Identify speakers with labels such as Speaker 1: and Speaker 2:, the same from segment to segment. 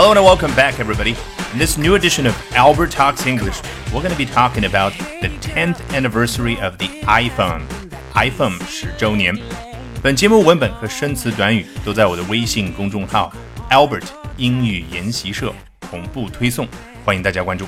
Speaker 1: Hello and welcome back, everybody. In this new edition of Albert Talks English, we're going to be talking about the 10th anniversary of the iPhone. iPhone 十周年。本节目文本和生词短语都在我的微信公众号 Albert 英语研习社同步推送，欢迎大家关注。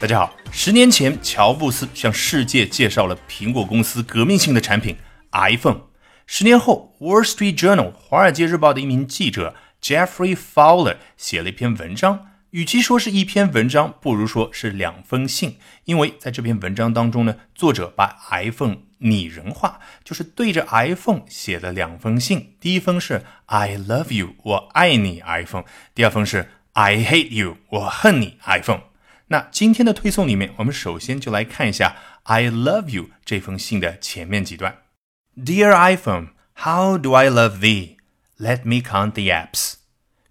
Speaker 1: 大家好，十年前，乔布斯向世界介绍了苹果公司革命性的产品 iPhone。十年后，《Wall Street Journal》华尔街日报的一名记者。Jeffrey Fowler 写了一篇文章，与其说是一篇文章，不如说是两封信。因为在这篇文章当中呢，作者把 iPhone 拟人化，就是对着 iPhone 写了两封信。第一封是 I love you，我爱你 iPhone；第二封是 I hate you，我恨你 iPhone。那今天的推送里面，我们首先就来看一下 I love you 这封信的前面几段。Dear iPhone，How do I love thee？thee？Let me count the apps。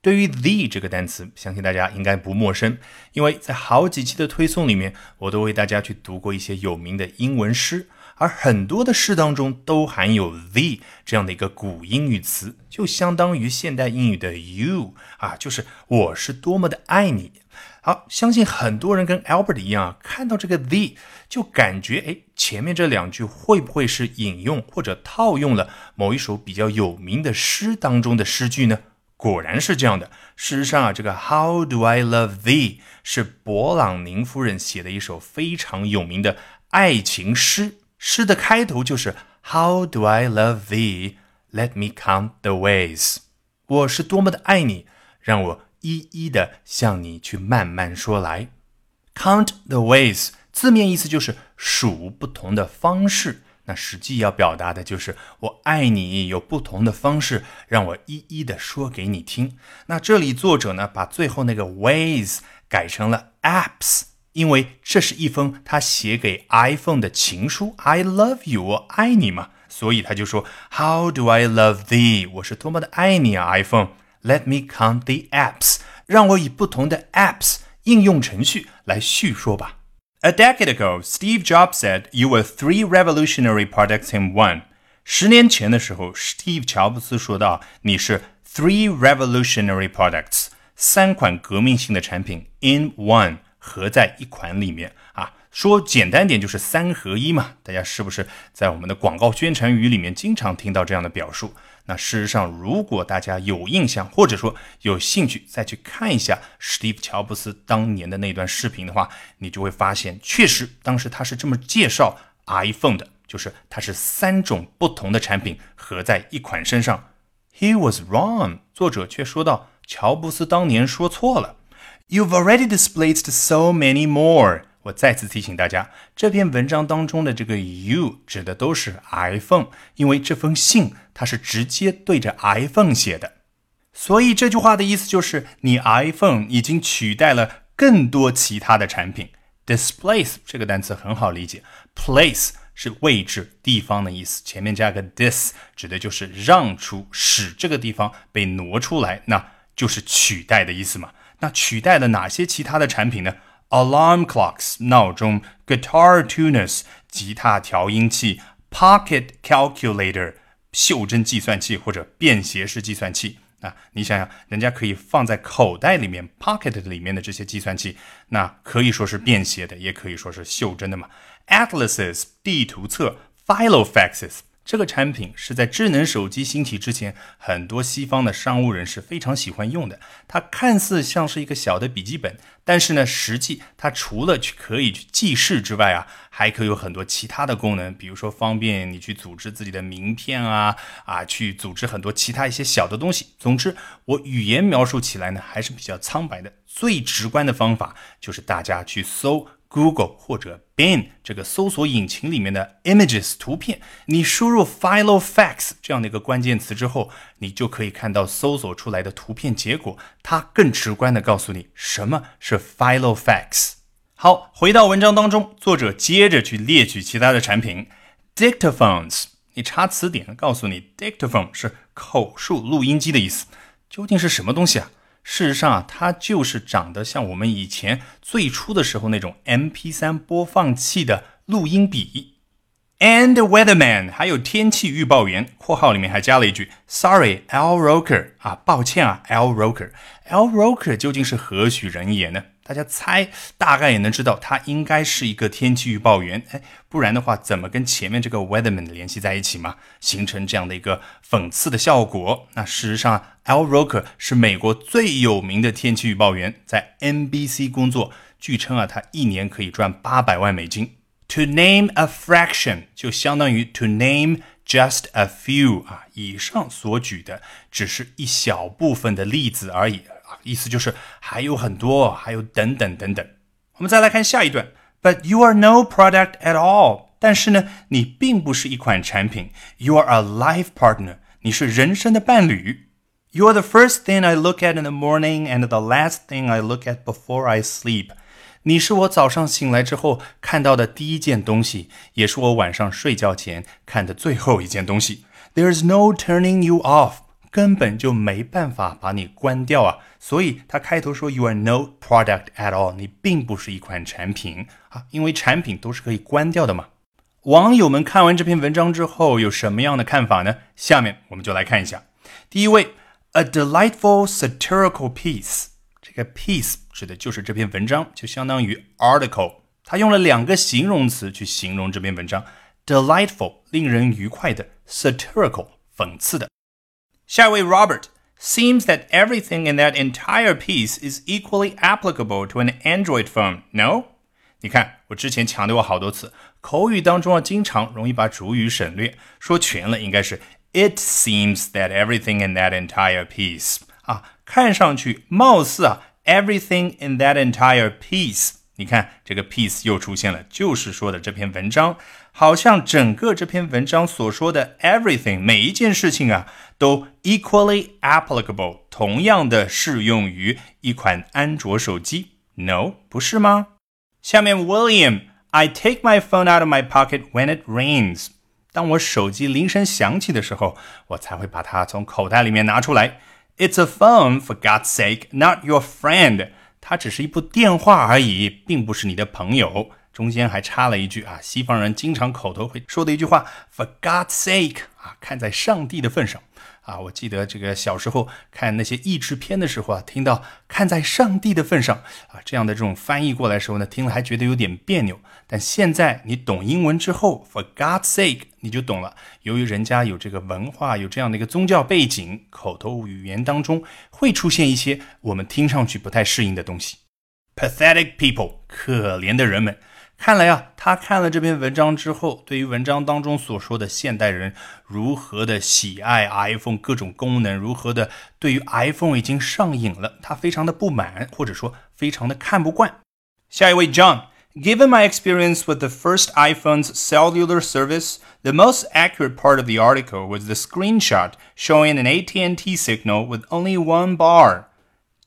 Speaker 1: 对于 the 这个单词，相信大家应该不陌生，因为在好几期的推送里面，我都为大家去读过一些有名的英文诗，而很多的诗当中都含有 the 这样的一个古英语词，就相当于现代英语的 you 啊，就是我是多么的爱你。好，相信很多人跟 Albert 一样啊，看到这个 the 就感觉，哎，前面这两句会不会是引用或者套用了某一首比较有名的诗当中的诗句呢？果然是这样的。事实上啊，这个 How do I love thee 是勃朗宁夫人写的一首非常有名的爱情诗，诗的开头就是 How do I love thee? Let me count the ways。我是多么的爱你，让我。一一的向你去慢慢说来，count the ways 字面意思就是数不同的方式，那实际要表达的就是我爱你有不同的方式，让我一一的说给你听。那这里作者呢把最后那个 ways 改成了 apps，因为这是一封他写给 iPhone 的情书，I love you，我爱你嘛，所以他就说 How do I love thee？我是多么的爱你啊，iPhone。Let me count the apps，让我以不同的 apps 应用程序来叙说吧。A decade ago, Steve Jobs said you were three revolutionary products in one。十年前的时候，Steve 乔布斯说到你是 three revolutionary products，三款革命性的产品 in one 合在一款里面啊。 说简单点就是三合一嘛。大家是不是在我们的广告宣传语里面经常听到这样的表述？那事实上，如果大家有印象，或者说有兴趣再去看一下史蒂夫·乔布斯当年的那段视频的话，你就会发现，确实当时他是这么介绍 iPhone 的，就是它是三种不同的产品合在一款身上。He was wrong，作者却说到，乔布斯当年说错了。You've already displayed so many more。我再次提醒大家，这篇文章当中的这个 you 指的都是 iPhone，因为这封信它是直接对着 iPhone 写的，所以这句话的意思就是你 iPhone 已经取代了更多其他的产品。Displace 这个单词很好理解，place 是位置、地方的意思，前面加个 dis 指的就是让出，使这个地方被挪出来，那就是取代的意思嘛。那取代了哪些其他的产品呢？Alarm clocks 闹钟，guitar tuners 吉他调音器，pocket calculator 袖珍计算器或者便携式计算器啊，你想想，人家可以放在口袋里面，pocket 里面的这些计算器，那可以说是便携的，也可以说是袖珍的嘛。Atlases 地图册，Filofaxes。这个产品是在智能手机兴起之前，很多西方的商务人士非常喜欢用的。它看似像是一个小的笔记本，但是呢，实际它除了去可以去记事之外啊，还可以有很多其他的功能，比如说方便你去组织自己的名片啊啊，去组织很多其他一些小的东西。总之，我语言描述起来呢还是比较苍白的。最直观的方法就是大家去搜。Google 或者 Bing 这个搜索引擎里面的 images 图片，你输入 Filofax 这样的一个关键词之后，你就可以看到搜索出来的图片结果。它更直观的告诉你什么是 Filofax。好，回到文章当中，作者接着去列举其他的产品，dictaphones。你查词典告诉你，dictaphone 是口述录音机的意思。究竟是什么东西啊？事实上啊，它就是长得像我们以前最初的时候那种 MP3 播放器的录音笔。And weatherman，还有天气预报员，括号里面还加了一句 Sorry，L Roker 啊，抱歉啊，L Roker）。L Roker 究竟是何许人也呢？大家猜，大概也能知道，他应该是一个天气预报员。哎，不然的话，怎么跟前面这个 weatherman 联系在一起嘛？形成这样的一个讽刺的效果。那事实上，Al Roker 是美国最有名的天气预报员，在 NBC 工作，据称啊，他一年可以赚八百万美金。To name a fraction 就相当于 to name just a few 啊，以上所举的只是一小部分的例子而已，意思就是还有很多，还有等等等等。我们再来看下一段，But you are no product at all。但是呢，你并不是一款产品，You are a life partner，你是人生的伴侣。You are the first thing I look at in the morning and the last thing I look at before I sleep。你是我早上醒来之后看到的第一件东西，也是我晚上睡觉前看的最后一件东西。There's no turning you off， 根本就没办法把你关掉啊！所以他开头说 You are no product at all，你并不是一款产品啊，因为产品都是可以关掉的嘛。网友们看完这篇文章之后有什么样的看法呢？下面我们就来看一下。第一位，a delightful satirical piece。这个 piece 指的就是这篇文章，就相当于 article。他用了两个形容词去形容这篇文章：delightful 令人愉快的，satirical 讽刺的。下一位 Robert seems that everything in that entire piece is equally applicable to an Android phone. No？你看，我之前强调过好多次，口语当中啊，经常容易把主语省略，说全了应该是 It seems that everything in that entire piece 啊。看上去貌似啊，everything in that entire piece， 你看这个 piece 又出现了，就是说的这篇文章，好像整个这篇文章所说的 everything 每一件事情啊，都 equally applicable，同样的适用于一款安卓手机。No，不是吗？下面 William，I take my phone out of my pocket when it rains。当我手机铃声响起的时候，我才会把它从口袋里面拿出来。It's a phone, for God's sake, not your friend。 它只是一部电话而已，并不是你的朋友。中间还插了一句啊，西方人经常口头会说的一句话，for God's sake 啊，看在上帝的份上。啊，我记得这个小时候看那些译制片的时候啊，听到“看在上帝的份上”啊这样的这种翻译过来时候呢，听了还觉得有点别扭。但现在你懂英文之后，“for God's sake” 你就懂了。由于人家有这个文化，有这样的一个宗教背景，口头语言当中会出现一些我们听上去不太适应的东西。Pathetic people，可怜的人们。看来啊，他看了这篇文章之后，对于文章当中所说的现代人如何的喜爱 iPhone 各种功能，如何的对于 iPhone 已经上瘾了，他非常的不满，或者说非常的看不惯。下一位 John，Given my experience with the first iPhone's cellular service, the most accurate part of the article was the screenshot showing an AT&T signal with only one bar.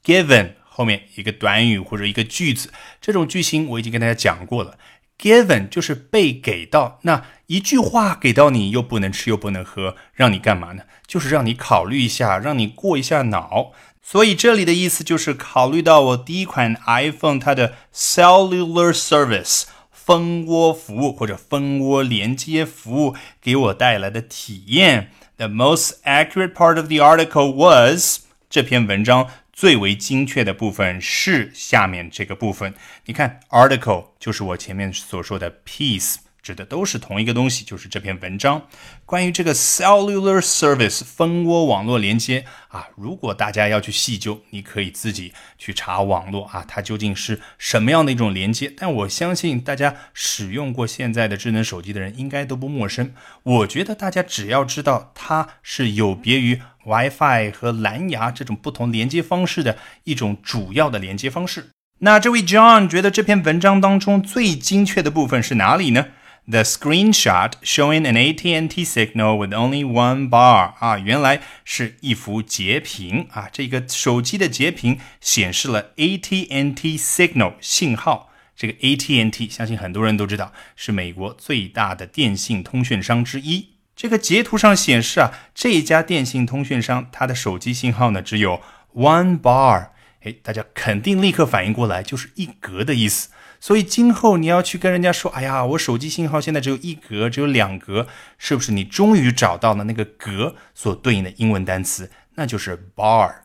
Speaker 1: Given 后面一个短语或者一个句子，这种句型我已经跟大家讲过了。Given 就是被给到，那一句话给到你，又不能吃又不能喝，让你干嘛呢？就是让你考虑一下，让你过一下脑。所以这里的意思就是考虑到我第一款 iPhone 它的 cellular service 蜂窝服务或者蜂窝连接服务给我带来的体验。The most accurate part of the article was 这篇文章。最为精确的部分是下面这个部分。你看，article 就是我前面所说的 piece。指的都是同一个东西，就是这篇文章关于这个 cellular service 蜂窝网络连接啊。如果大家要去细究，你可以自己去查网络啊，它究竟是什么样的一种连接。但我相信大家使用过现在的智能手机的人应该都不陌生。我觉得大家只要知道它是有别于 WiFi 和蓝牙这种不同连接方式的一种主要的连接方式。那这位 John 觉得这篇文章当中最精确的部分是哪里呢？The screenshot showing an AT&T signal with only one bar 啊，原来是一幅截屏啊，这个手机的截屏显示了 AT&T signal 信号。这个 AT&T 相信很多人都知道是美国最大的电信通讯商之一。这个截图上显示啊，这家电信通讯商它的手机信号呢只有 one bar，哎，大家肯定立刻反应过来，就是一格的意思。所以今后你要去跟人家说，哎呀，我手机信号现在只有一格，只有两格，是不是？你终于找到了那个格所对应的英文单词，那就是 bar。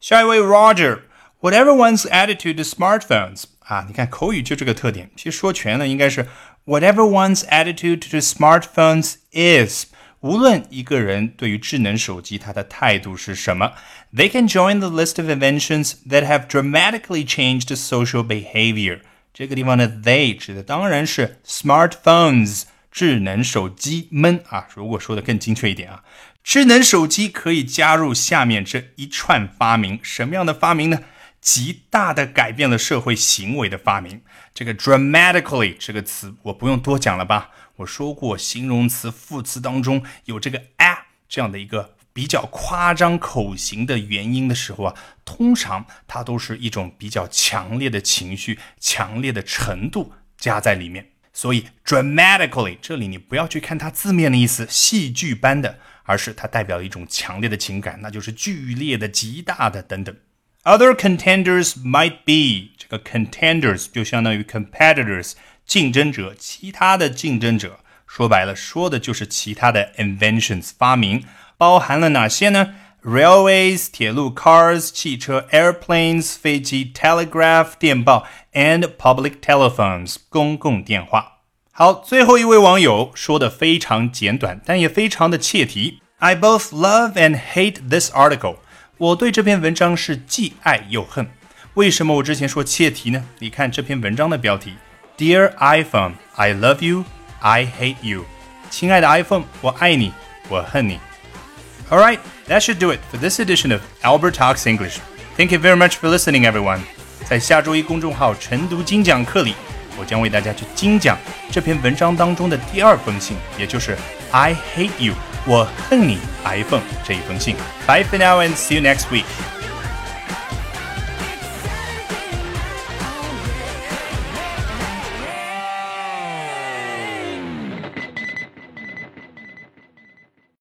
Speaker 1: 下一位 Roger，whatever one's attitude to smartphones 啊，你看口语就这个特点。其实说全了应该是 whatever one's attitude to smartphones is。无论一个人对于智能手机他的态度是什么，they can join the list of inventions that have dramatically changed social behavior。这个地方的 they 指的当然是 smartphones 智能手机们啊。如果说的更精确一点啊，智能手机可以加入下面这一串发明。什么样的发明呢？ 极大的改变了社会行为的发明。这个 dramatically 这个词我不用多讲了吧？我说过，形容词、副词当中有这个 a 这样的一个比较夸张口型的元音的时候啊，通常它都是一种比较强烈的情绪、强烈的程度加在里面。所以 dramatically 这里你不要去看它字面的意思，戏剧般的，而是它代表一种强烈的情感，那就是剧烈的、极大的等等。Other contenders might be 这个 contenders 就相当于 competitors 竞争者，其他的竞争者，说白了说的就是其他的 inventions 发明，包含了哪些呢？Railways 铁路，cars 汽车，airplanes 飞机，telegraph 电报，and public telephones 公共电话。好，最后一位网友说的非常简短，但也非常的切题。I both love and hate this article. 我对这篇文章是既爱又恨。为什么我之前说切题呢？你看这篇文章的标题：Dear iPhone, I love you, I hate you。亲爱的 iPhone，我爱你，我恨你。All right, that should do it for this edition of Albert Talks English. Thank you very much for listening, everyone. 在下周一公众号晨读精讲课里， 我将为大家去精讲这篇文章当中的第二封信，也就是 I hate you。我恨你，iPhone 这一封信。Bye for now and see you next week.